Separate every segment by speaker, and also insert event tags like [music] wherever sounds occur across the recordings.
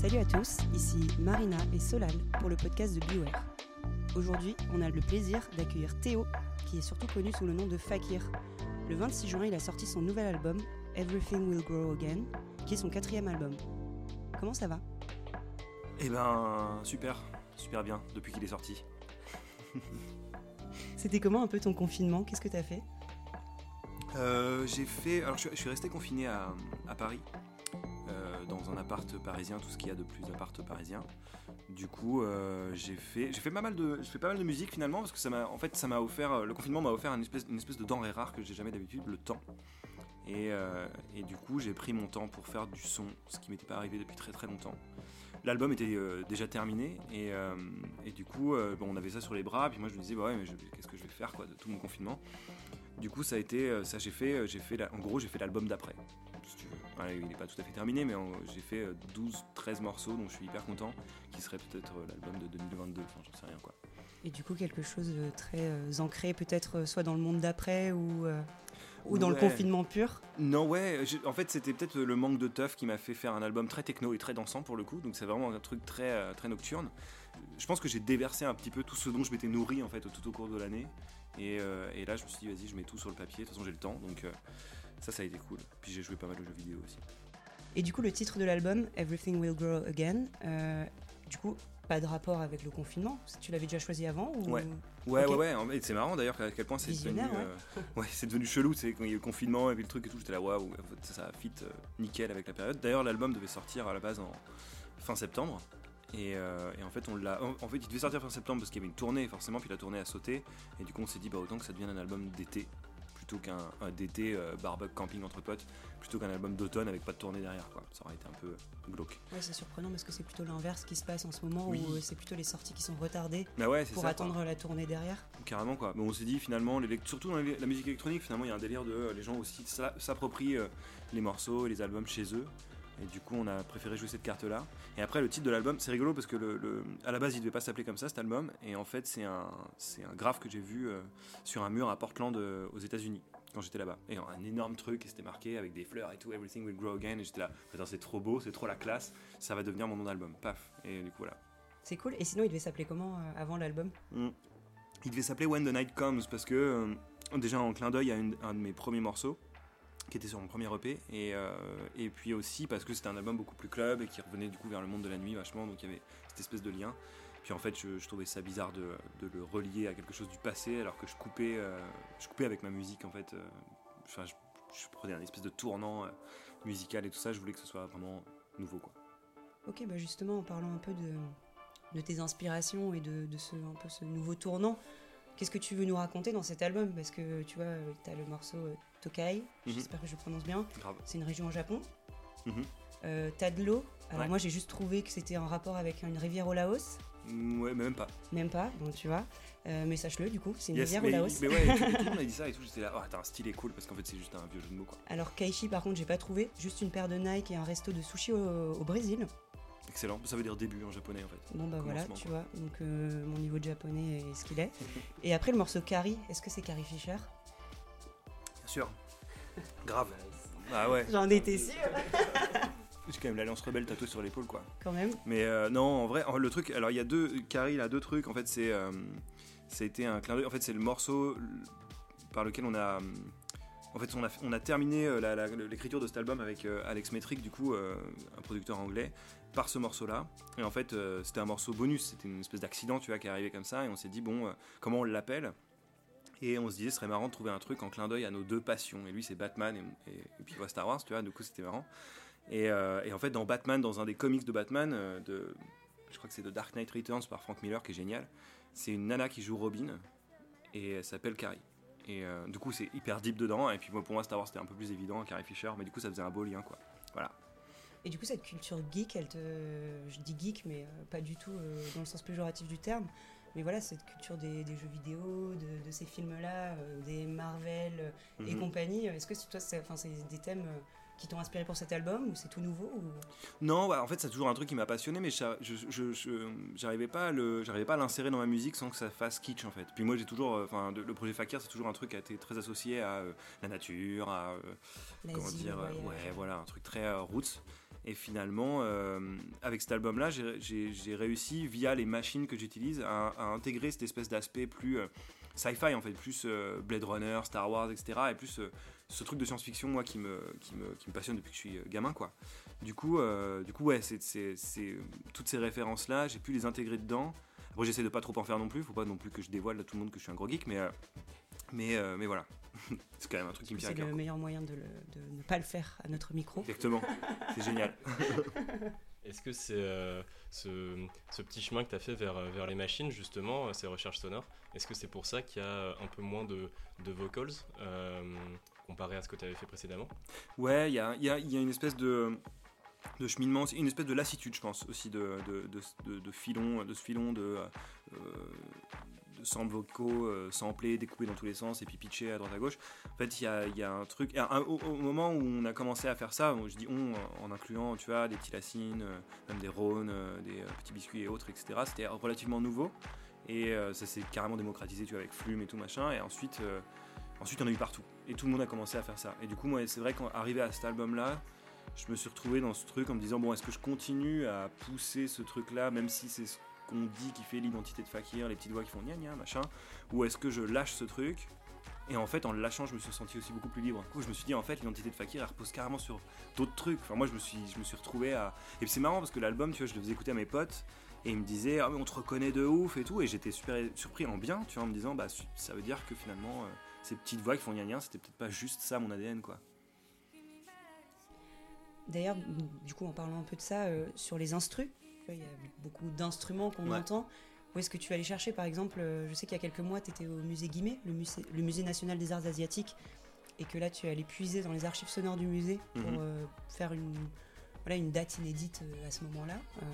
Speaker 1: Salut à tous, ici Marina et Solal pour le podcast de Beware. Aujourd'hui, on a le plaisir d'accueillir Théo, qui est surtout connu sous le nom de Fakir. Le 26 juin, il a sorti son nouvel album, Everything Will Grow Again, qui est son quatrième album. Comment ça va?
Speaker 2: Eh ben, super, super bien, depuis qu'il est sorti. [laughs]
Speaker 1: C'était comment un peu ton confinement? Qu'est-ce que t'as fait?
Speaker 2: Euh, j'ai fait. Alors, je, suis- resté confiné à, à Paris, dans un appart parisien, tout ce qu'il y a de plus appart parisien. Du coup, euh, j'ai fait, j'ai fait pas mal de, j'ai fait pas mal de musique finalement, parce que ça m'a, en fait, ça m'a offert, le confinement m'a offert une espèce, une espèce de denrée rare que j'ai jamais d'habitude, le temps. Et, euh, et du coup, j'ai pris mon temps pour faire du son, ce qui m'était pas arrivé depuis très très longtemps. L'album était euh, déjà terminé et, euh, et du coup, euh, bon, on avait ça sur les bras. Puis moi, je me disais, bah ouais, mais je- qu'est-ce que je vais faire quoi de tout mon confinement Du coup, ça a été, euh, ça j'ai fait, euh, j'ai fait, la- en gros, j'ai fait l'album d'après. Si tu veux. Voilà, il n'est pas tout à fait terminé, mais j'ai fait euh, 12-13 morceaux dont je suis hyper content, qui serait peut-être euh, l'album de 2022. Enfin, j'en sais rien quoi.
Speaker 1: Et du coup, quelque chose de très euh, ancré, peut-être euh, soit dans le monde d'après ou, euh, ou dans le confinement pur?
Speaker 2: Non, ouais, en fait, c'était peut-être le manque de teuf qui m'a fait faire un album très techno et très dansant pour le coup, donc c'est vraiment un truc très, euh, très nocturne. Je pense que j'ai déversé un petit peu tout ce dont je m'étais nourri en fait tout au cours de l'année, et, euh, et là je me suis dit, vas-y, je mets tout sur le papier, de toute façon j'ai le temps, donc euh, ça, ça a été cool. Puis j'ai joué pas mal de jeux vidéo aussi.
Speaker 1: Et du coup, le titre de l'album, Everything Will Grow Again, euh, du coup, pas de rapport avec le confinement Tu l'avais déjà choisi avant ou...
Speaker 2: Ouais. Ouais, ouais, ouais, c'est marrant d'ailleurs à quel point c'est devenu, ouais, c'est devenu chelou, c'est quand il y a eu le confinement et puis le truc et tout, j'étais là, waouh, ça, ça fit nickel avec la période. D'ailleurs, l'album devait sortir à la base en fin septembre. Et, euh, et en fait, on l'a. En, fait, il devait sortir fin septembre parce qu'il y avait une tournée, forcément, puis la tournée a sauté. Et du coup, on s'est dit, bah, autant que ça devienne un album d'été, plutôt qu'un un d'été euh, barbecue camping entre potes, plutôt qu'un album d'automne avec pas de tournée derrière, quoi. Ça aurait été un peu glauque.
Speaker 1: Ouais, c'est surprenant parce que c'est plutôt l'inverse qui se passe en ce moment
Speaker 2: Oui.
Speaker 1: où euh, c'est plutôt les sorties qui sont retardées
Speaker 2: Mais ouais, c'est
Speaker 1: pour
Speaker 2: ça.
Speaker 1: attendre la tournée derrière.
Speaker 2: Carrément quoi. Mais on s'est dit finalement, surtout dans la musique électronique, finalement il y a un délire de euh, les gens aussi s'a- s'approprient les morceaux et les albums chez eux. Et du coup on a préféré jouer cette carte là. Et après le titre de l'album, c'est rigolo parce que le, le- à la base il devait pas s'appeler comme ça cet album. Et en fait c'est un, c'est un graphe que j'ai vu euh, sur un mur à Portland euh, aux États-Unis quand j'étais là-bas. Et un énorme truc et c'était marqué avec des fleurs et tout, Everything will grow again. Et j'étais là, putain c'est trop beau, c'est trop la classe, ça va devenir mon nom d'album. Paf. Et du coup voilà.
Speaker 1: C'est cool. Et sinon, il devait s'appeler comment euh, avant l'album?
Speaker 2: Mm. Il devait s'appeler When the Night Comes parce que, déjà en clin d'œil à une- un de mes premiers morceaux qui était sur mon premier EP et, euh, et puis aussi parce que c'était un album beaucoup plus club et qui revenait du coup vers le monde de la nuit vachement donc il y avait cette espèce de lien. Puis en fait, je, trouvais ça bizarre de, de le relier à quelque chose du passé alors que je coupais, euh, je coupais avec ma musique en fait. euh, Enfin, je, je prenais un espèce de tournant musical et tout ça. Je voulais que ce soit vraiment nouveau quoi.
Speaker 1: Ok, bah justement, en parlant un peu de, de tes inspirations et de, de ce, un peu ce nouveau tournant, qu'est-ce que tu veux nous raconter dans cet album? Parce que tu vois, tu as le morceau euh, Tokai,
Speaker 2: Mhm.
Speaker 1: j'espère que je le prononce bien, c'est une région au Japon.
Speaker 2: Mhm.
Speaker 1: Euh, t'as de l'eau. Alors
Speaker 2: Ouais.
Speaker 1: moi j'ai juste trouvé que c'était en rapport avec une rivière au Laos.
Speaker 2: Mm, Ouais, mais même pas.
Speaker 1: Même pas, donc tu vois. Euh, mais sache-le du coup, c'est une
Speaker 2: Yes,
Speaker 1: rivière
Speaker 2: mais,
Speaker 1: au Laos.
Speaker 2: mais ouais, tout, tout le monde a dit ça et tout. J'étais là, oh, attends, un style est cool parce qu'en fait, c'est juste un vieux jeu de mots quoi.
Speaker 1: Alors Kaishi par contre j'ai pas trouvé, juste une paire de Nike et un resto de sushi au, au Brésil.
Speaker 2: Excellent, ça veut dire début en japonais en fait.
Speaker 1: Bon bah voilà, tu vois, donc euh, mon niveau de japonais est ce qu'il est. [laughs] et après le morceau Carrie, est-ce que c'est Carrie Fisher
Speaker 2: Bien sûr. Grave. Ah ouais,
Speaker 1: J'en étais sûre [laughs]
Speaker 2: j'ai quand même l'Alliance Rebelle tatouée sur l'épaule quoi.
Speaker 1: quand même.
Speaker 2: Mais euh, non, en vrai, le truc, alors il y a deux, Carrie il a deux trucs, en fait c'est, euh, a été un clin d'œil, en fait c'est le morceau par lequel on a, euh, en fait on a, on a terminé euh, l'écriture de cet album avec euh, Alex Metric, du coup euh, un producteur anglais, par ce morceau-là. Et en fait euh, c'était un morceau bonus, c'était une espèce d'accident, tu vois, qui est arrivé comme ça, et on s'est dit bon, euh, comment on l'appelle? Et on se disait, ce serait marrant de trouver un truc en clin d'œil à nos deux passions. Et lui, c'est Batman et, puis ouais, Star Wars, tu vois, du coup, c'était marrant. Et, euh, et en fait, dans Batman, dans un des comics de Batman, de, je crois que c'est de Dark Knight Returns par Frank Miller, qui est génial, c'est une nana qui joue Robin et elle s'appelle Carrie. Et du coup, c'est hyper deep dedans. Et puis moi, pour moi, Star Wars, c'était un peu plus évident, Carrie Fisher, mais du coup, ça faisait un beau lien, quoi. Voilà.
Speaker 1: Et du coup cette culture geek, elle te... Je dis geek mais euh, pas du tout euh, dans le sens péjoratif du terme. Mais voilà, cette culture des, des jeux vidéo, de, de ces films-là, euh, des Marvel et
Speaker 2: Mhm.
Speaker 1: compagnie, est-ce que c'est- toi c'est enfin, des thèmes qui t'ont inspiré pour cet album ou c'est tout nouveau ou...
Speaker 2: Non, ouais, en fait, c'est toujours un truc qui m'a passionné, mais j'arrivais pas j'arrivais pas à l'insérer dans ma musique sans que ça fasse kitsch, en fait. Puis moi, j'ai toujours, enfin, le projet Fakir, c'est toujours un truc qui a été très associé à euh, la nature, à euh, comment dire, ouais, voilà, un truc très euh, roots. Et finalement, euh, avec cet album-là, j'ai- réussi, via les machines que j'utilise, à, intégrer cette espèce d'aspect plus euh, sci-fi, en fait, plus euh, Blade Runner, Star Wars, etc. Et plus ce truc de science-fiction, moi, qui me, passionne depuis que je suis gamin, quoi. Du coup, du coup toutes ces références-là, j'ai pu les intégrer dedans. Après, j'essaie de pas trop en faire non plus, faut pas non plus que je dévoile à tout le monde que je suis un gros geek, mais, mais, mais voilà. [laughs] c'est quand même un truc qui me tient à
Speaker 1: C'est
Speaker 2: cœur.
Speaker 1: le meilleur moyen de, le- de ne pas le faire à notre micro.
Speaker 2: Exactement, c'est génial. [laughs]
Speaker 3: Est-ce que c'est euh, ce, ce petit chemin que tu as fait vers, vers les machines, justement, euh, ces recherches sonores, est-ce que c'est pour ça qu'il y a un peu moins de, de vocals euh, comparé à ce que tu avais fait précédemment?
Speaker 2: Ouais, il y a, il y a- il y a une espèce de, de cheminement, une espèce de lassitude, je pense, aussi de, de, de, de- de filon, de ce filon de, euh, samples vocaux, euh, samplés, découpés dans tous les sens et puis pitchés à droite à gauche. En fait, il y a, un truc. au, moment où on a commencé à faire ça, je dis on en incluant, tu vois, des petits Lacines, euh, même des Rhônes, euh, des petits biscuits et autres, etc. C'était relativement nouveau. Et ça s'est carrément démocratisé, tu vois, avec Flume et tout machin. Et ensuite, ensuite, y en a eu partout. Et tout le monde a commencé à faire ça. Et du coup, moi, c'est vrai qu'arrivé à cet album-là, je me suis retrouvé dans ce truc en me disant, bon, est-ce que je continue à pousser ce truc-là, même si c'est ce qu'on dit qui fait l'identité de Fakir, les petites voix qui font gna gna, machin, ou est-ce que je lâche ce truc et en fait, en le lâchant, je me suis senti aussi beaucoup plus libre. Du coup, je me suis dit, en fait, l'identité de Fakir, elle repose carrément sur d'autres trucs. Enfin, moi, je me suis, je me suis retrouvé à. Et c'est marrant parce que l'album, tu vois, je le faisais écouter à mes potes et ils me disaient, ah, mais on te reconnaît de ouf et tout. Et j'étais super surpris en bien, tu vois, en me disant, bah, ça veut dire que finalement, euh, ces petites voix qui font gna gna, c'était peut-être pas juste ça mon ADN, quoi.
Speaker 1: D'ailleurs, du coup, en parlant un peu de ça, euh, sur les instrus, vois, il y a beaucoup d'instruments qu'on
Speaker 2: Ouais.
Speaker 1: entend. Où est-ce que tu vas aller chercher Par exemple, euh, je sais qu'il y a quelques mois, tu étais au musée Guimet, le musée, le musée national des arts asiatiques, et que là, tu es allé puiser dans les archives sonores du musée pour
Speaker 2: Mhm.
Speaker 1: euh, faire une, voilà, une date inédite euh, à ce moment-là. Euh,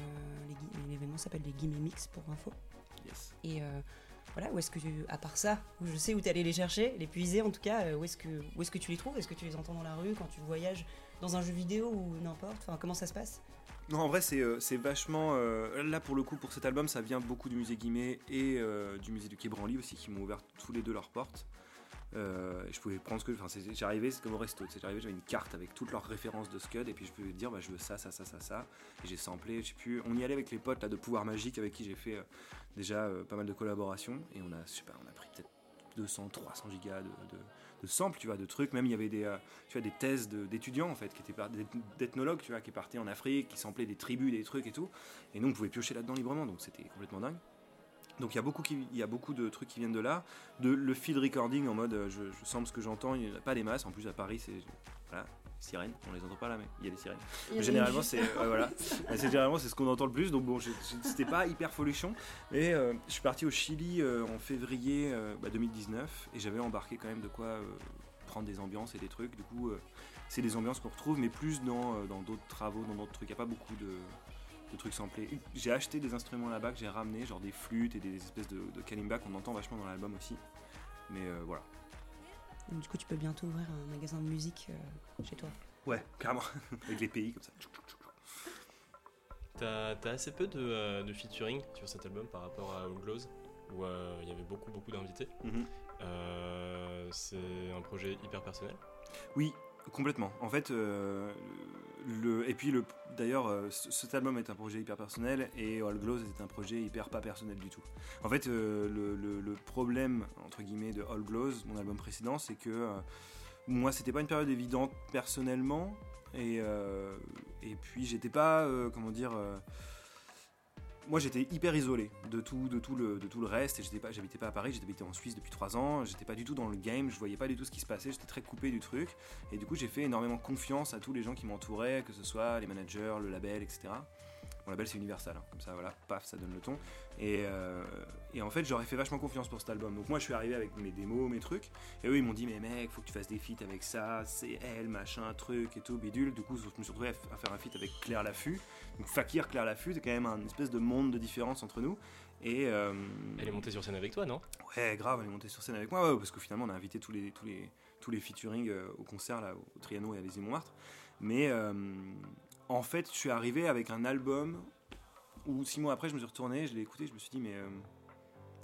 Speaker 1: L'événement s'appelle les Guimet Mix pour info.
Speaker 2: Yes.
Speaker 1: Et euh, voilà, où est-ce que, tu- à part ça, où je sais où tu allé les chercher, les puiser en tout cas, où est-ce que, où est que tu les trouves? Est-ce que tu les entends dans la rue quand tu voyages dans un jeu vidéo ou n'importe? Enfin, comment ça se passe?
Speaker 2: Non, en vrai, c'est euh, vachement. euh, là, pour le coup, pour cet album, ça vient beaucoup du musée Guimet et euh, du musée du Quai Branly aussi, qui m'ont ouvert tous les deux leurs portes. Je pouvais prendre ce que. Enfin, j'arrivais, c'est comme au resto. J'arrivais, j'avais une carte avec toutes leurs références de Scud, et puis je pouvais dire, bah, je veux ça, ça, ça, ça, ça. Et j'ai samplé, je sais plus. On y allait avec les potes là, de Pouvoir Magique, avec qui j'ai fait déjà pas mal de collaborations. Et on a, je sais pas, on a pris peut-être 200, 300 gigas de, de samples, tu vois, de trucs. Même il y avait des, euh, tu vois, des thèses d'étudiants en fait, qui étaient d'ethnologues, tu vois, qui partaient en Afrique, qui samplaient des tribus, des trucs et tout. Et nous, on pouvait piocher là-dedans librement, donc c'était complètement dingue. Donc il y a beaucoup qui, il y a beaucoup de trucs qui viennent de là, de le field recording en mode euh, je, je ce que j'entends, il n'y a pas des masses. En plus à Paris c'est voilà sirènes, on les entend pas là mais il y a des sirènes. Mais généralement c'est ouais, voilà, Mais [laughs] c'est généralement c'est ce qu'on entend le plus. Donc bon, c'était pas hyper folichon. Et euh, je suis parti au Chili euh, en février euh, bah, 2019 et j'avais embarqué quand même de quoi euh, prendre des ambiances et des trucs. Du coup, euh, c'est des ambiances qu'on retrouve, mais plus dans euh, dans d'autres travaux, dans d'autres trucs. Il n'y a pas beaucoup de, de trucs samplés. J'ai acheté des instruments là-bas que j'ai ramenés, genre des flûtes et des espèces de, de kalimba qu'on entend vachement dans l'album aussi. Mais euh, voilà.
Speaker 1: Donc, Du coup, tu peux bientôt ouvrir un magasin de musique euh, chez toi.
Speaker 2: Ouais, carrément. [laughs] Avec les pays comme ça.
Speaker 3: T'as as assez peu de, euh, de featuring sur cet album par rapport à All Glows, où euh, il y avait beaucoup, beaucoup d'invités.
Speaker 2: Mhm.
Speaker 3: Euh, c'est un projet hyper personnel.
Speaker 2: Oui, complètement. En fait, euh, et puis le, d'ailleurs, euh, cet album est un projet hyper personnel et All Glows est un projet hyper pas personnel du tout. En fait, euh, le, problème entre guillemets de All Glows, mon album précédent, c'est que moi, c'était pas une période évidente personnellement et puis j'étais pas, comment dire. Moi j'étais hyper isolé de tout, de tout, le, de tout le reste. Et j'habitais pas à Paris, j'habitais en Suisse depuis 3 ans, j'étais pas du tout dans le game, je voyais pas du tout ce qui se passait, j'étais très coupé du truc. Et du coup j'ai fait énormément confiance à tous les gens qui m'entouraient, que ce soit les managers, le label, etc. Mon label c'est Universal, hein, comme ça voilà, paf, ça donne le ton. Et, euh, et en fait j'aurais fait vachement confiance pour cet album. Donc moi je suis arrivé avec mes démos, mes trucs, et eux ils m'ont dit mais mec, faut que tu fasses des feats avec ça, c'est elle, machin, truc et tout, bidule. Du coup je me suis retrouvé à faire un feat avec Claire Laffut. Donc Fakir, Claire Laffut, c'est quand même un espèce de monde de différence entre nous. Et euh,
Speaker 3: Elle est montée sur scène avec toi, non?
Speaker 2: Ouais, grave, elle est montée sur scène avec moi, ouais, parce que finalement on a invité tous les, tous les, tous les featuring euh, au concert là, au Trianon et à les Montmartre. Mais euh, en fait, je suis arrivé avec un album où six mois après, je me suis retourné, je l'ai écouté, je me suis dit, mais euh,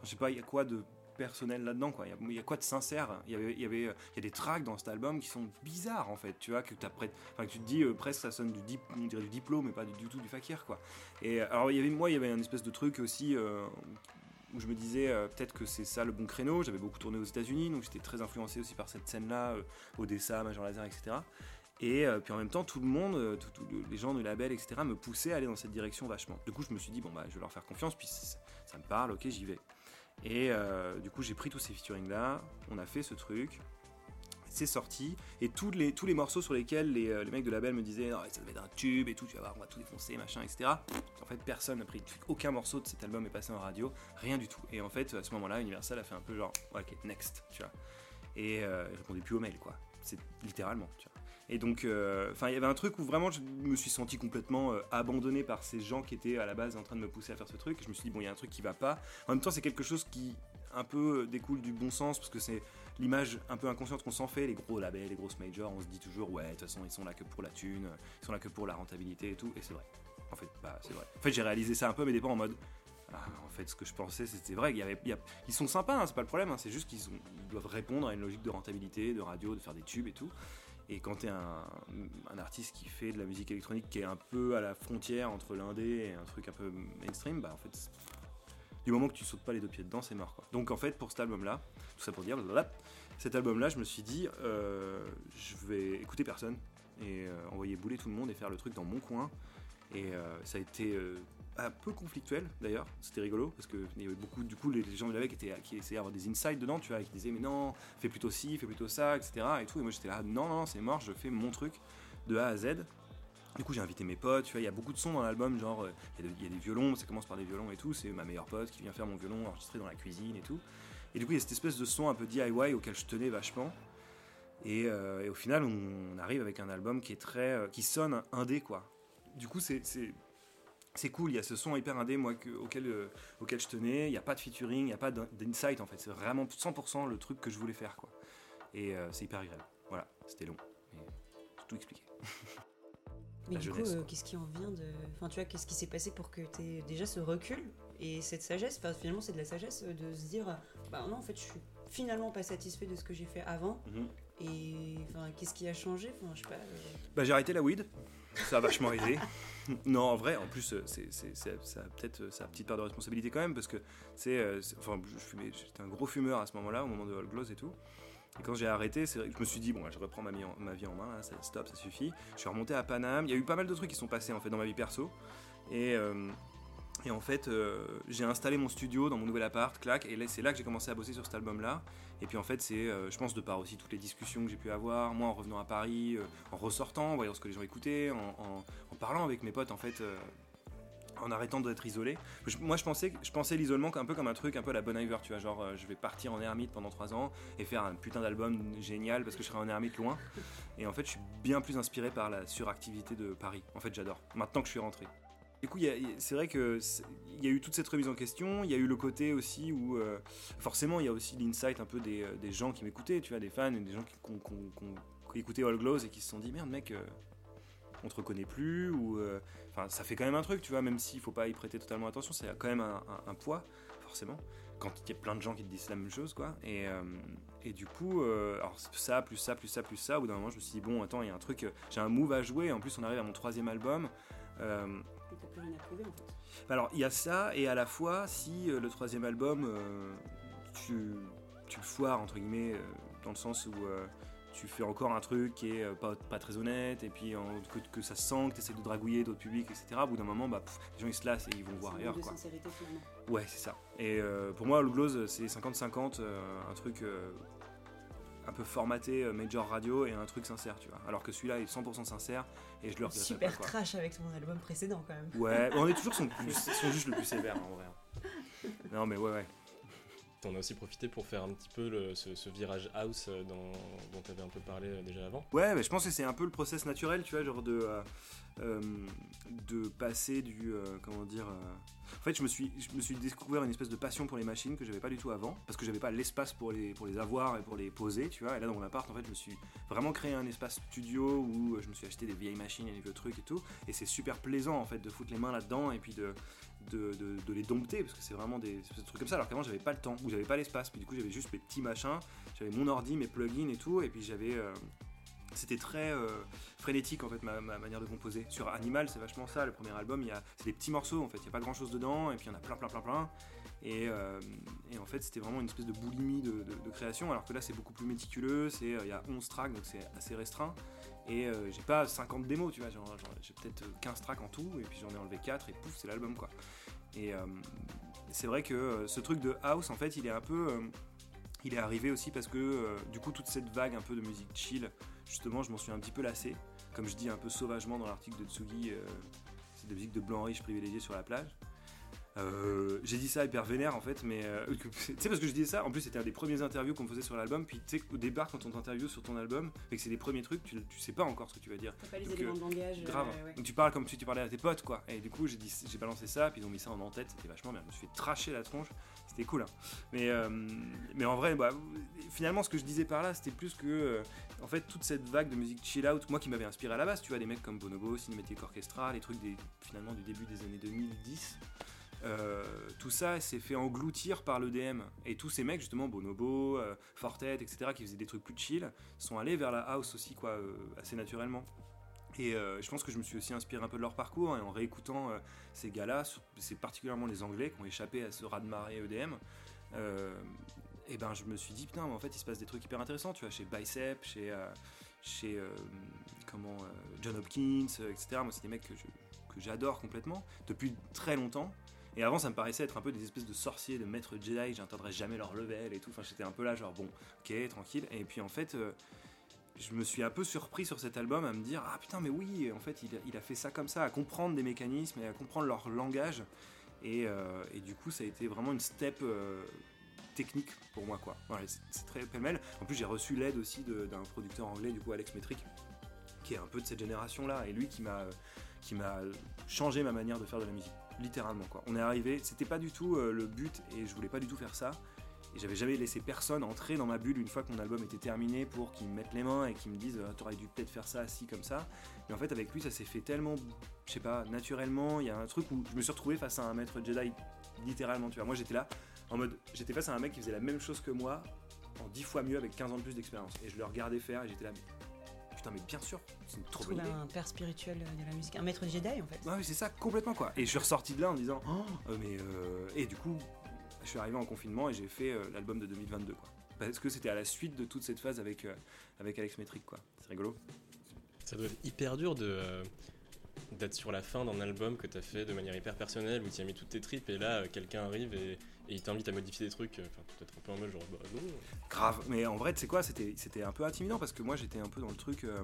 Speaker 2: je sais pas, il y a quoi de personnel là-dedans, quoi? Il y, a quoi de sincère? Il y avait, y avait, il y a des tracks dans cet album qui sont bizarres, en fait, tu vois, que, enfin, que tu te dis presque ça sonne du, on dirait du diplôme, mais pas du, tout du fakir, quoi. Et alors, il y avait, moi, il y avait une espèce de truc aussi où je me disais peut-être que c'est ça le bon créneau. J'avais beaucoup tourné aux États-Unis, donc j'étais très influencé aussi par cette scène-là, Odessa, Major Laser, etc. Et euh, puis en même temps, tout le monde, euh, tous les gens du label, etc., me poussaient à aller dans cette direction vachement. Du coup, je me suis dit, bon, bah, je vais leur faire confiance, puis ça, me parle, ok, j'y vais. Et euh, du coup, j'ai pris tous ces featuring-là, on a fait ce truc, c'est sorti, et tous les, tous les morceaux sur lesquels les, les mecs de label me disaient, oh, ça devait être un tube et tout, tu vas voir, on va tout défoncer, machin, etc. En fait, personne n'a pris, aucun morceau de cet album est passé en radio, rien du tout. Et en fait, à ce moment-là, Universal a fait un peu genre, ok, next, tu vois. Et euh, je répondais plus aux mails, quoi. C'est littéralement, tu. Et donc, euh, enfin, il y avait un truc où vraiment je me suis senti complètement euh, abandonné par ces gens qui étaient à la base en train de me pousser à faire ce truc. je me suis dit, bon, il y a un truc qui va pas. En même temps, c'est quelque chose qui un peu découle du bon sens parce que c'est l'image un peu inconsciente qu'on s'en fait, les gros labels, les grosses majors, on se dit toujours, ouais, de toute façon, ils sont là que pour la thune, ils sont là que pour la rentabilité et tout. Et c'est vrai. En fait, bah, c'est vrai. En fait, j'ai réalisé ça un peu, mais fois en mode, ah, en fait, ce que je pensais, c'était vrai. Il ils sont sympas, hein, c'est pas le problème. Hein, c'est juste qu'ils doivent répondre à une logique de rentabilité, de radio, de faire des tubes et tout. Et quand tu es un, artiste qui fait de la musique électronique qui est un peu à la frontière entre l'indé et un truc un peu mainstream, bah en fait, du moment que tu sautes pas les deux pieds dedans, c'est mort. Quoi. Donc en fait, pour cet album-là, tout ça pour dire, cet album-là, je me suis dit, euh, je vais écouter personne et euh, envoyer bouler tout le monde et faire le truc dans mon coin. Et euh, ça a été un peu conflictuel d'ailleurs, c'était rigolo parce qu'il y avait beaucoup, du coup, les, gens de qui, étaient, qui essayaient d'avoir des insights dedans, tu vois, qui disaient mais non, fais plutôt ci, fais plutôt ça, etc. Et tout, et moi j'étais là, non, non, c'est mort, je fais mon truc de A à Z. Du coup, j'ai invité mes potes, tu vois, il y a beaucoup de sons dans l'album, genre, euh, il y, a des violons, ça commence par des violons et tout, c'est ma meilleure pote qui vient faire mon violon enregistré dans la cuisine et tout. Et du coup, il y a cette espèce de son un peu DIY auquel je tenais vachement. Et, euh, au final, on, arrive avec un album qui est très. Euh, qui sonne indé, quoi. Du coup, c'est c'est cool, il y a ce son hyper indé moi, auquel, euh, auquel je tenais, il n'y a pas de featuring, il n'y a pas d'insight en fait, c'est vraiment 100% le truc que je voulais faire quoi. Et euh, c'est hyper agréable. Voilà, c'était long, mais j'ai tout expliqué. [laughs]
Speaker 1: mais du coup, euh, qu'est-ce qui en vient de. Enfin, tu vois, qu'est-ce qui s'est passé pour que tu aies déjà ce recul et cette sagesse? Enfin, Finalement, c'est de la sagesse de se dire bah non, en fait, je suis finalement pas satisfait de ce que j'ai fait avant. Mhm. Et enfin, qu'est-ce qui a changé? Enfin, je sais pas.
Speaker 2: Bah, j'ai arrêté la weed, ça a vachement aidé. [laughs] non, en vrai, en plus, euh, c'est, ça a peut-être euh, sa petite part de responsabilité quand même, parce que c'est, euh, enfin, j'étais un gros fumeur à ce moment-là, au moment de All Gloss et tout. Et quand j'ai arrêté, c'est je me suis dit, bon, je reprends ma vie en, ma vie en main, ça, stop, ça suffit. Je suis remonté à Paname. Il y a eu pas mal de trucs qui sont passés en fait dans ma vie perso. Et, et en fait, j'ai installé mon studio dans mon nouvel appart, clac, et c'est là que j'ai commencé à bosser sur cet album-là. Et puis en fait, c'est, je pense, de par aussi toutes les discussions que j'ai pu avoir, moi en revenant à Paris, en ressortant, en voyant ce que les gens écoutaient, en, parlant avec mes potes en fait euh, en arrêtant d'être isolé. moi, je pensais, je pensais l'isolement un peu comme un truc, un peu la bonne Iver, tu vois, genre euh, je vais partir en ermite pendant 3 ans et faire un putain d'album génial parce que je serai en ermite loin. Et en fait, je suis bien plus inspiré par la suractivité de Paris. En fait, j'adore. Maintenant que je suis rentré. Du coup, c'est vrai que il y a eu toute cette remise en question. Il y a eu le côté aussi où, euh, forcément, il y a aussi l'insight un peu des, gens qui m'écoutaient, tu vois, des fans, des gens qui, écouté All Glows et qui se sont dit merde, mec on te reconnaît plus ou euh, enfin ça fait quand même un truc tu vois même s'il faut pas y prêter totalement attention c'est quand même un, poids forcément quand il y a plein de gens qui te disent la même chose quoi et, euh, et du coup euh, alors ça plus ça plus ça plus ça au bout d'un moment je me suis dit bon attends il y a un truc j'ai un move à jouer en plus on arrive à mon troisième album
Speaker 1: plus rien à prouver en fait.
Speaker 2: Alors il y a ça et à la fois si le troisième album tu, tu le foires entre guillemets dans le sens où tu fais encore un truc qui est euh, pas, pas très honnête, et puis que, que, ça sent, que tu essaies de dragouiller d'autres publics, etc. Au bout d'un moment, bah, les gens ils se lassent et ils vont voir ailleurs. Quoi. Ouais, c'est ça. Et euh, pour moi, le Glows, c'est 50-50, euh, un truc un peu formaté major radio et un truc sincère, tu vois. Alors que celui-là est 100% sincère et je le regrette
Speaker 1: Super trash avec ton album précédent quand même.
Speaker 2: Ouais, [laughs] on est toujours son, sont juste le plus sévère en vrai. Non mais ouais ouais.
Speaker 3: On a aussi profité pour faire un petit peu ce, virage house euh, dont tu avais un peu parlé euh, déjà avant.
Speaker 2: Ouais, mais je pense que c'est un peu le process naturel, tu vois, genre de, euh, de passer du. comment dire. En fait, je me suis, je me suis découvert une espèce de passion pour les machines que j'avais pas du tout avant, parce que j'avais pas l'espace pour les, pour les avoir et pour les poser, tu vois. Et là, dans mon appart, en fait, je me suis vraiment créé un espace studio où je me suis acheté des vieilles machines et des vieux trucs et tout. Et c'est super plaisant, en fait, de foutre les mains là-dedans et puis de, de, les dompter, parce que c'est vraiment des, des, trucs comme ça. Alors qu'avant, j'avais pas le temps, ou j'avais pas l'espace. Puis du coup, j'avais juste mes petits machins, j'avais mon ordi, mes plugins et tout, et puis j'avais. Euh, c'était très euh, frénétique en fait ma, manière de composer. Sur Animal, c'est vachement ça. Le premier album, c'est des petits morceaux en fait. Il y a pas grand chose dedans et puis il y en a plein, plein, plein, plein. Et, euh, et en fait, c'était vraiment une espèce de boulimie de, création. Alors que là, c'est beaucoup plus méticuleux. C'est il y a 11 tracks donc c'est assez restreint. Et euh, j'ai pas 50 démos, tu vois. j'ai peut-être 15 tracks en tout et puis j'en ai enlevé 4 et pouf, c'est l'album quoi. Et c'est vrai que ce truc de house en fait, il est un peu il est arrivé aussi parce que du coup toute cette vague un peu de musique chill justement, je m'en suis un petit peu lassé. Comme je dis un peu sauvagement dans l'article de Tsugi, euh, c'est des musiques de blanc riche privilégié sur la plage. Euh, j'ai dit ça hyper vénère en fait, mais euh, [laughs] tu sais parce que je disais ça. En plus, c'était un des premiers interviews qu'on faisait sur l'album. Puis tu sais, au départ, quand on t'interviewe sur ton album, et que c'est les premiers trucs, tu, tu, sais pas encore ce que tu vas dire.
Speaker 1: T'as pas les éléments de langage.
Speaker 2: Grave. Donc tu parles comme si tu parlais à tes potes quoi. Et du coup, j'ai dit, j'ai balancé ça, puis ils ont mis ça en en-tête. C'était vachement bien. Je me suis fait tracher la tronche. C'était cool. Hein. Mais mais en vrai, bah, finalement, ce que je disais par là, c'était plus que en fait toute cette vague de musique chill out, moi qui m'avait inspiré à la base. Tu vois, des mecs comme Bonobo, Cinematic Orchestra, les trucs des, finalement du début des années 2010. Euh, tout ça s'est fait engloutir par l'EDM. Et tous ces mecs, justement, Bonobo, euh, Fortet, etc., qui faisaient des trucs plus chill, sont allés vers la house aussi, quoi, euh, assez naturellement. Et je pense que je me suis aussi inspiré un peu de leur parcours, et en réécoutant ces gars-là, c'est particulièrement les Anglais qui ont échappé à ce raz-de-marée EDM. et ben je me suis dit putain mais en fait il se passe des trucs hyper intéressants tu vois chez Bicep chez chez John Hopkins etc moi c'est des mecs que j'adore complètement depuis très longtemps et avant, ça me paraissait être un peu des espèces de sorciers, de maîtres Jedi, j'entendrai jamais leur level et tout. Enfin, j'étais un peu là, genre, bon, ok, tranquille. Et puis en fait, euh, je me suis un peu surpris sur cet album à me dire, ah putain, mais oui, en fait, il a, fait ça comme ça, à comprendre des mécanismes et à comprendre leur langage. Et, euh, du coup, ça a été vraiment une step. Euh, technique pour moi quoi. c'est très pêle-mêle. En plus j'ai reçu l'aide aussi d'un producteur anglais du coup Alex Metric qui est un peu de cette génération là et lui qui m'a qui m'a changé ma manière de faire de la musique littéralement quoi. On est arrivé, c'était pas du tout euh, le but et je voulais pas du tout faire ça. Et j'avais jamais laissé personne entrer dans ma bulle une fois que mon album était terminé pour qu'ils me mettent les mains et qu'ils me disent ah, t'aurais dû peut-être faire ça assis comme ça. Et en fait avec lui ça s'est fait tellement, je sais pas, naturellement. Il y a un truc où je me suis retrouvé face à un maître Jedi littéralement. Tu vois, moi j'étais là en mode, j'étais face à un mec qui faisait la même chose que moi en dix fois mieux avec 15 ans de plus d'expérience. Et je le regardais faire et j'étais là putain, mais bien sûr, c'est une trop bonne idée.
Speaker 1: un père spirituel de la musique, un maître Jedi en fait.
Speaker 2: Ouais, c'est ça, complètement quoi. Et je suis ressorti de là en disant, oh, euh, mais. Euh, et du coup, je suis arrivé en confinement et j'ai fait euh, l'album de 2022 quoi. Parce que c'était à la suite de toute cette phase avec, avec Alex Metric quoi. C'est rigolo.
Speaker 3: Ça doit être hyper dur de d'être sur la fin d'un album que tu as fait de manière hyper personnelle où tu as mis toutes tes tripes et là quelqu'un arrive et et il t'invite à modifier des trucs, enfin peut-être un peu en mode genre bah.
Speaker 2: Grave, mais en vrai tu sais quoi, c'était, un peu intimidant parce que moi j'étais un peu dans le truc. Euh,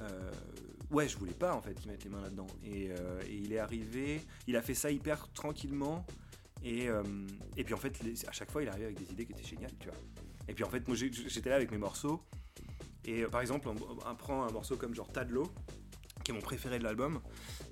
Speaker 2: euh, ouais, je voulais pas en fait qu'il mette les mains là-dedans. Euh, et, il est arrivé, il a fait ça hyper tranquillement. Et, et puis en fait, à chaque fois, il arrivait avec des idées qui étaient géniales, tu vois. Et puis en fait, moi j'étais là avec mes morceaux. Et par exemple, on, prend un morceau comme genre Tadlo, qui est mon préféré de l'album.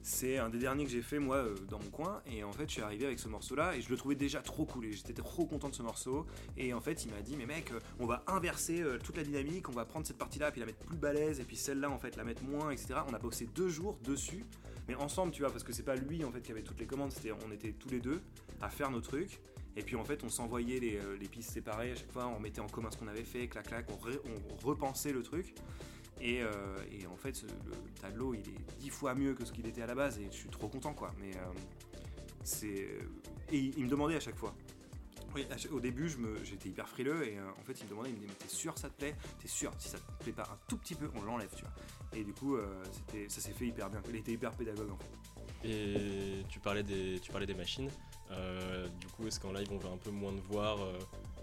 Speaker 2: C'est un des derniers que j'ai fait moi euh, dans mon coin. Et en fait je suis arrivé avec ce morceau là et je le trouvais déjà trop cool. Et j'étais trop content de ce morceau. Et en fait il m'a dit mais mec euh, on va inverser euh, toute la dynamique, on va prendre cette partie là puis la mettre plus balèze. Et puis celle-là en fait la mettre moins etc. On a bossé deux jours dessus. Mais ensemble tu vois parce que c'est pas lui en fait qui avait toutes les commandes, c'était on était tous les deux à faire nos trucs. Et puis en fait, on s'envoyait les, pistes séparées à chaque fois, on mettait en commun ce qu'on avait fait, clac clac, on, on repensait le truc. Euh, et, en fait, le tableau, il est dix fois mieux que ce qu'il était à la base et je suis trop content, quoi. Mais euh, c'est. Et il, me demandait à chaque fois. Oui, au début, j'étais hyper frileux et euh, en fait, il me demandait, il me disait, t'es sûr ça te plaît? T'es sûr? Si ça te plaît pas un tout petit peu, on l'enlève, tu vois. Et du coup, ça s'est fait hyper bien. Il était hyper pédagogue en fait.
Speaker 3: Et tu parlais des, tu parlais des machines. du coup, est-ce qu'en live, on va un peu moins de voir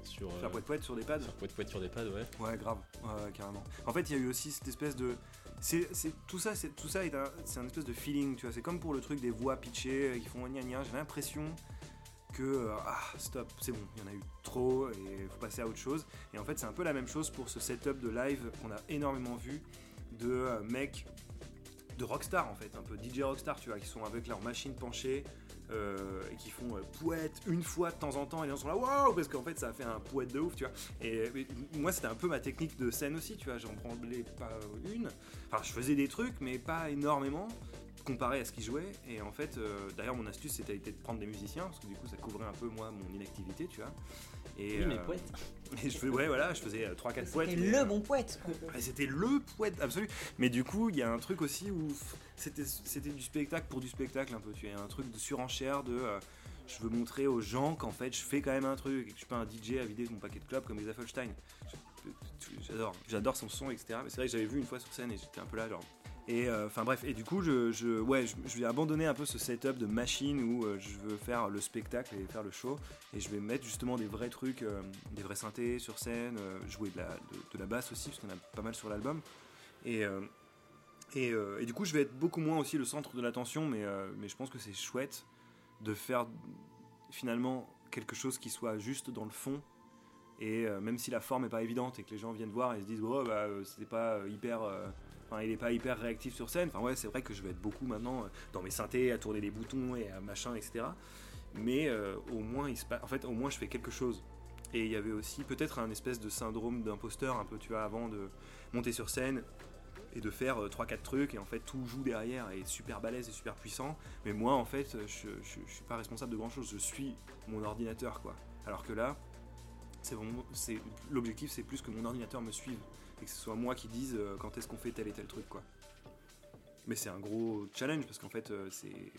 Speaker 3: sur.
Speaker 2: Faire poète poète sur des pads
Speaker 3: Faire poète poète sur des pads, ouais.
Speaker 2: Ouais, grave, ouais, carrément. En fait, il y a eu aussi cette espèce de. C'est, tout ça, c'est, tout ça est un, c'est un espèce de feeling, tu vois. C'est comme pour le truc des voix pitchées euh, qui font gna gna. J'ai l'impression que euh, ah stop, c'est bon, il y en a eu trop et il faut passer à autre chose. Et en fait, c'est un peu la même chose pour ce setup de live qu'on a énormément vu de euh, mecs de rockstar en fait, un peu DJ rockstar, tu vois, qui sont avec leur machine penchée euh, et qui font euh, pouette une fois de temps en temps et les gens sont là waouh parce qu'en fait ça a fait un pouette de ouf, tu vois. Et, moi c'était un peu ma technique de scène aussi, tu vois, j'en prenais pas une. Enfin, je faisais des trucs, mais pas énormément comparé à ce qu'ils jouaient. Et en fait, euh, d'ailleurs, mon astuce c'était de prendre des musiciens parce que du coup ça couvrait un peu moi mon inactivité, tu vois. Et,
Speaker 4: Oui, [laughs] mais
Speaker 2: euh,
Speaker 4: poète.
Speaker 2: et je ouais, voilà, je faisais 3-4 poètes.
Speaker 1: C'était
Speaker 2: mais,
Speaker 1: le
Speaker 2: euh,
Speaker 1: bon poète.
Speaker 2: C'était le poète absolu. Mais du coup, il y a un truc aussi où c'était du spectacle pour du spectacle un peu. Tu as un truc de surenchère de euh, je veux montrer aux gens qu'en fait je fais quand même un truc et que je suis pas un DJ à vider mon paquet de clubs comme les Affelstein. J'adore, j'adore son son, etc. Mais c'est vrai que j'avais vu une fois sur scène et j'étais un peu là genre. Et euh, enfin bref, et du coup, je, je- ouais, je, vais abandonner un peu ce setup de machine où euh, je veux faire le spectacle et faire le show. Et je vais mettre justement des vrais trucs, euh, des vrais synthés sur scène, jouer de la, de, la basse aussi, parce qu'on a pas mal sur l'album. Et, et, et du coup, je vais être beaucoup moins aussi le centre de l'attention, mais, mais je pense que c'est chouette de faire finalement quelque chose qui soit juste dans le fond. Et même si la forme est pas évidente et que les gens viennent voir et se disent, oh bah c'était pas hyper. Il est pas hyper réactif sur scène. C'est vrai que je vais être beaucoup maintenant euh, dans mes synthés, à tourner les boutons et à machin, etc. Mais euh, au moins, il se au moins, je fais quelque chose. Et il y avait aussi peut-être un espèce de syndrome d'imposteur, un peu, tu vois, avant de monter sur scène et de faire 3-4 trucs. Et en fait, tout joue derrière et super balèze et super puissant. Mais moi, en fait, je, je, je suis pas responsable de grand chose. Je suis mon ordinateur, quoi. Alors que là, c'est l'objectif, c'est plus que mon ordinateur me suive et que ce soit moi qui dise euh, quand est-ce qu'on fait tel et tel truc, quoi. Mais c'est un gros challenge parce qu'en fait, euh, c'est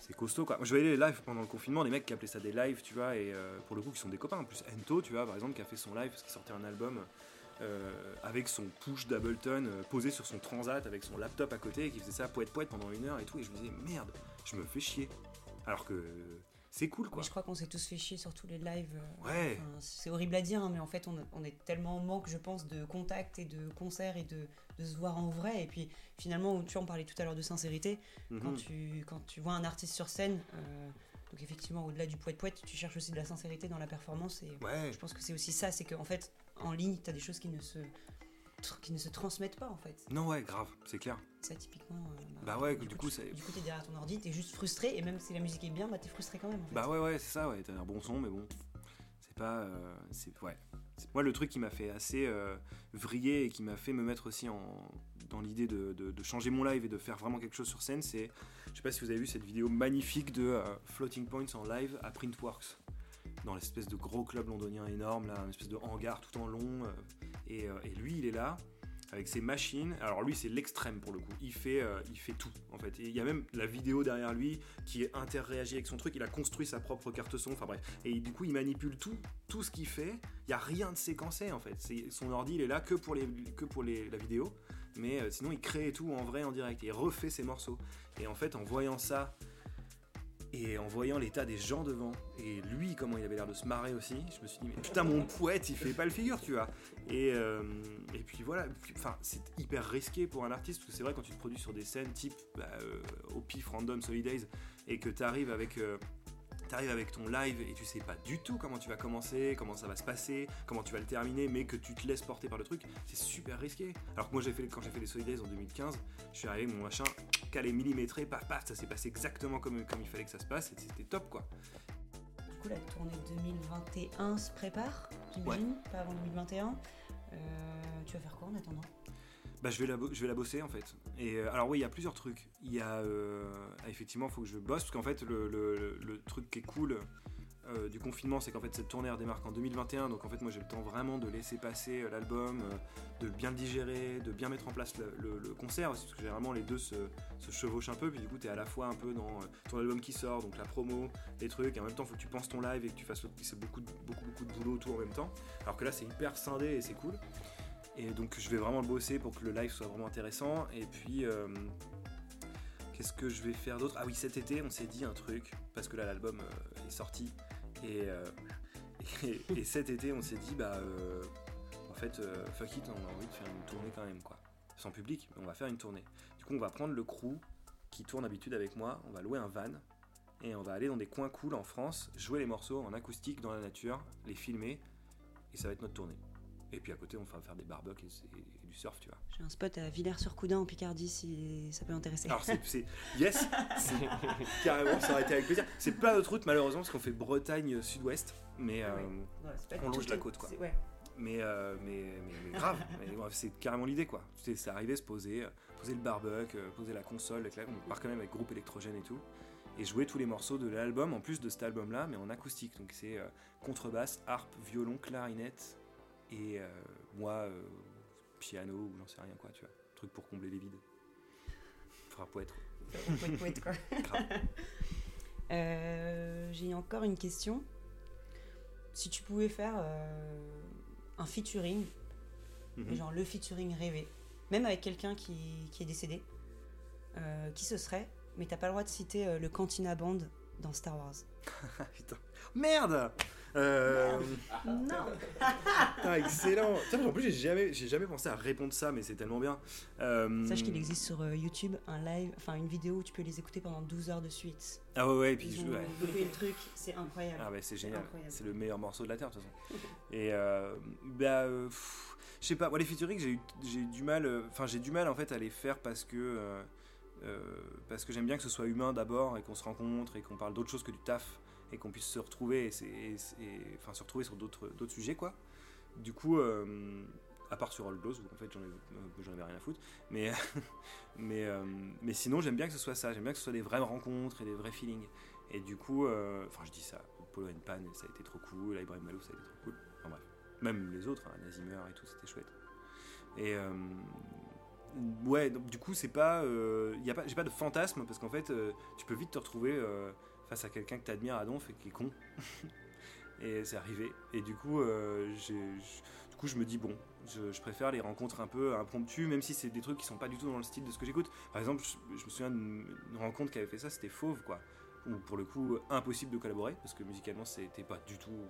Speaker 2: c'est costaud quoi. Moi, je voyais les lives pendant le confinement, des mecs qui appelaient ça des lives, tu vois, et euh, pour le coup, qui sont des copains. En plus, Ento, tu vois, par exemple, qui a fait son live parce qu'il sortait un album avec son push d'Ableton posé sur son transat avec son laptop à côté et qui faisait ça poète poète pendant une heure et tout. Et je me disais, merde, je me fais chier. Alors que c'est cool quoi.
Speaker 1: Mais je crois qu'on s'est tous fait chier sur tous les lives. euh,
Speaker 2: Ouais.
Speaker 1: enfin, c'est horrible à dire, hein, mais en fait, on, on est tellement en manque, je pense, de contact et de concerts et de, de se voir en vrai. Et puis, finalement, tu vois, on parlait tout à l'heure de sincérité. Quand,
Speaker 2: Mhm.
Speaker 1: tu, quand tu vois un artiste sur scène, euh, donc effectivement, au-delà du poète-poète, tu cherches aussi de la sincérité dans la performance. Et
Speaker 2: Ouais,
Speaker 1: je pense que c'est aussi ça, c'est qu'en fait, en ligne, tu as des choses qui ne se qui ne se transmettent pas en fait.
Speaker 2: non, ouais, grave, c'est clair.
Speaker 1: Ça typiquement. euh,
Speaker 2: Bah ouais, du coup,
Speaker 1: tu-
Speaker 2: c'est-
Speaker 1: Du coup, t'es derrière ton ordi, t'es juste frustré, et même si la musique est bien, bah t'es frustré quand même. En fait.
Speaker 2: Bah ouais, ouais, c'est ça, ouais, t'as un bon son, mais bon, c'est pas. euh, c'est ouais. Moi, le truc qui m'a fait assez euh, vriller et qui m'a fait me mettre aussi en, dans l'idée de, de- de changer mon live et de faire vraiment quelque chose sur scène, c'est. Je sais pas si vous avez vu cette vidéo magnifique de Floating Points en live à Printworks, dans l'espèce de gros club londonien énorme, là, une espèce de hangar tout en long. euh, et, euh, et lui, il est là avec ses machines. Alors lui, c'est l'extrême pour le coup. Il fait, euh, il fait tout en fait. Il y a même la vidéo derrière lui qui est interréagi avec son truc. Il a construit sa propre carte son. Enfin bref. Et du coup, il manipule tout, tout ce qu'il fait. Il y a rien de séquencé en fait. Son ordi, il est là que pour les, que pour les, la vidéo. Mais sinon, il crée tout en vrai, en direct. Et il refait ses morceaux. Et en fait, en voyant ça. Et en voyant l'état des gens devant, et lui, comment il avait l'air de se marrer aussi, je me suis dit, mais putain, mon poète, il fait pas le figure, tu vois. Et, euh, et puis voilà, enfin, c'est hyper risqué pour un artiste, parce que c'est vrai, quand tu te produis sur des scènes type bah, euh, au pif random Solidays, et que tu arrives avec. euh, T'arrives avec ton live et tu sais pas du tout comment tu vas commencer, comment ça va se passer, comment tu vas le terminer, mais que tu te laisses porter par le truc, c'est super risqué. Alors que moi, j'ai fait, quand j'ai fait les Solidays en 2015, je suis arrivé avec mon machin calé millimétré, paf paf, ça s'est passé exactement comme, comme il fallait que ça se passe, et c'était top quoi.
Speaker 1: Du coup, la tournée 2021 se prépare, j'imagine, pas avant 2021. Euh, tu vas faire quoi en attendant?
Speaker 2: Bah, je vais la, bosser en fait. Euh, alors oui, il y a plusieurs trucs. Il y a euh, effectivement, il faut que je bosse parce qu'en fait, le, truc qui est cool euh, du confinement, c'est qu'en fait cette tournée elle démarre en 2021. Donc en fait, moi j'ai le temps vraiment de laisser passer l'album, de bien le digérer, de bien mettre en place le, concert parce que généralement les deux se, chevauchent un peu. Puis du coup, tu es à la fois un peu dans ton album qui sort, donc la promo, les trucs, et en même temps, il faut que tu penses ton live et que tu fasses. C'est beaucoup, beaucoup, beaucoup de boulot tout en même temps. Alors que là, c'est hyper scindé et c'est cool. Et donc je vais vraiment le bosser pour que le live soit vraiment intéressant. Et puis, euh, qu'est-ce que je vais faire d'autre? Ah oui, cet été, on s'est dit un truc, parce que là l'album euh, est sorti. Et, euh, [laughs] et, et cet été, on s'est dit, bah, en fait, fuck it, on a envie de faire une tournée quand même, quoi. Sans public, mais on va faire une tournée. Du coup, on va prendre le crew qui tourne d'habitude avec moi, on va louer un van. Et on va aller dans des coins cool en France, jouer les morceaux en acoustique dans la nature, les filmer, et ça va être notre tournée. Et puis à côté, on va faire des barbecues et, du surf, tu vois.
Speaker 1: J'ai un spot à Villers-sur-Coudin en Picardie si ça peut intéresser.
Speaker 2: Alors c'est, yes, [laughs] carrément, ça aurait été avec plaisir. C'est pas notre route malheureusement parce qu'on fait Bretagne sud-ouest, mais, euh,
Speaker 1: Ouais.
Speaker 2: On longe la côte, quoi.
Speaker 1: ouais.
Speaker 2: mais, euh, mais, mais, mais grave. [laughs] C'est carrément l'idée quoi. C'est, arriver, se poser, euh, poser le barbecue, euh, poser la console, avec la- on part quand même avec groupe électrogène et tout, et jouer tous les morceaux de l'album en plus de cet album-là, mais en acoustique. Donc c'est euh, contrebasse, harpe, violon, clarinette et euh, moi euh, piano ou j'en sais rien quoi, tu vois, truc pour combler les vides. Faudra poète.
Speaker 1: Poète, poète, quoi. [laughs] Euh, J'ai encore une question. Si tu pouvais faire un featuring,
Speaker 2: Mhm.
Speaker 1: genre le featuring rêvé, même avec quelqu'un qui, qui est décédé, qui ce serait? Mais t'as pas le droit de citer le Cantina Band dans Star Wars. [laughs]
Speaker 2: Putain. Merde Euh,
Speaker 1: Non
Speaker 2: ah, [laughs] excellent Putain, En plus, j'ai jamais, j'ai jamais pensé à répondre ça, mais c'est tellement bien. Euh,
Speaker 1: Sache qu'il existe sur euh, YouTube un live, enfin une vidéo où tu peux les écouter pendant 12 heures de suite.
Speaker 2: Ah ouais, ouais, et puis
Speaker 1: Ils
Speaker 2: je-
Speaker 1: ont
Speaker 2: ouais.
Speaker 1: le truc, c'est incroyable.
Speaker 2: Ah ouais, c'est génial. C'est le meilleur morceau de la Terre, de toute façon. Et euh, bah, euh, je sais pas, moi les featuring, j'ai eu, j'ai du mal, enfin j'ai du mal en fait à les faire parce que euh, parce que j'aime bien que ce soit humain d'abord et qu'on se rencontre et qu'on parle d'autre chose que du taf et qu'on puisse se retrouver enfin se retrouver sur d'autres sujets quoi. Du coup, euh, à part sur All Blues où en fait euh, j'en avais rien à foutre, mais [laughs] mais euh, mais sinon j'aime bien que ce soit ça, j'aime bien que ce soit des vraies rencontres et des vrais feelings. Et du coup, enfin je dis ça, Polo and Pan ça a été trop cool, Ibrahim Malou ça a été trop cool. Enfin bref, même les autres, hein, Nazimer et tout, c'était chouette. Et ouais, donc, du coup c'est pas, pas, j'ai pas de fantasme parce qu'en fait tu peux vite te retrouver à quelqu'un que t'admires à donf et qui est con. [laughs] et c'est arrivé. Et du coup, euh, du coup je me dis bon, je, préfère les rencontres un peu impromptues, même si c'est des trucs qui sont pas du tout dans le style de ce que j'écoute. Par exemple, je, me souviens d'une rencontre qui avait fait ça, c'était Fauve quoi où pour le coup impossible de collaborer parce que musicalement c'était pas du tout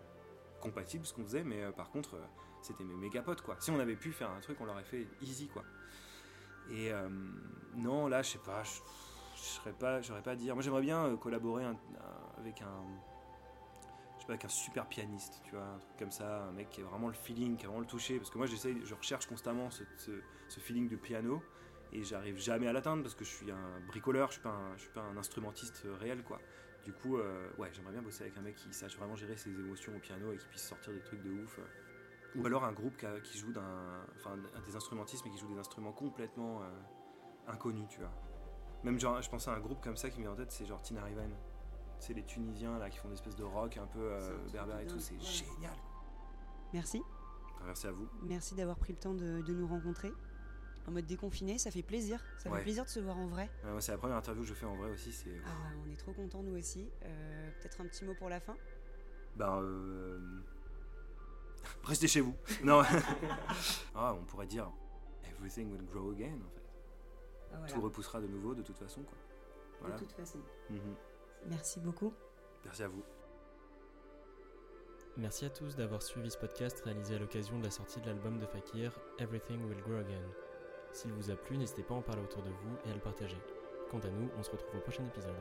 Speaker 2: compatible ce qu'on faisait mais euh, par contre euh, c'était mes méga potes quoi si on avait pu faire un truc on l'aurait fait easy quoi et non là je sais pas je serais pas j'aurais pas à dire moi j'aimerais bien euh, collaborer avec un je sais pas avec un super pianiste tu vois un truc comme ça un mec qui a vraiment le feeling qui a vraiment le toucher parce que moi j'essaye je recherche constamment ce, ce- feeling de piano et j'arrive jamais à l'atteindre parce que je suis un bricoleur, je suis pas un, je suis pas un instrumentiste euh, réel quoi. Du coup, euh, ouais, j'aimerais bien bosser avec un mec qui sache vraiment gérer ses émotions au piano et qui puisse sortir des trucs de ouf. Ou alors un groupe qui, joue d'un, enfin, des instrumentistes mais qui joue des instruments complètement inconnus, tu vois. Même genre, je pensais à un groupe comme ça qui me vient en tête, c'est genre Tina Riven. C'est les Tunisiens là qui font des espèces de rock un peu euh, berbère et tout, c'est génial.
Speaker 1: Merci.
Speaker 2: Enfin, merci à vous.
Speaker 1: Merci d'avoir pris le temps de, de nous rencontrer. En mode déconfiné, ça fait plaisir. Ça
Speaker 2: Ouais.
Speaker 1: fait plaisir de se voir en vrai.
Speaker 2: Ouais, c'est la première interview que je fais en vrai aussi, c'est.
Speaker 1: Ah ouais, on est trop contents nous aussi. Euh, Peut-être un petit mot pour la fin?
Speaker 2: Ben, euh... [laughs] restez chez vous. Non. [laughs] ah, on pourrait dire everything will grow again en fait.
Speaker 1: Voilà.
Speaker 2: Tout repoussera de nouveau de toute façon quoi. Voilà.
Speaker 1: De toute façon.
Speaker 2: Mhm.
Speaker 1: Merci beaucoup.
Speaker 2: Merci à vous.
Speaker 4: Merci à tous d'avoir suivi ce podcast réalisé à l'occasion de la sortie de l'album de Fakir, Everything Will Grow Again. S'il vous a plu, n'hésitez pas à en parler autour de vous et à le partager. Quant à nous, on se retrouve au prochain épisode.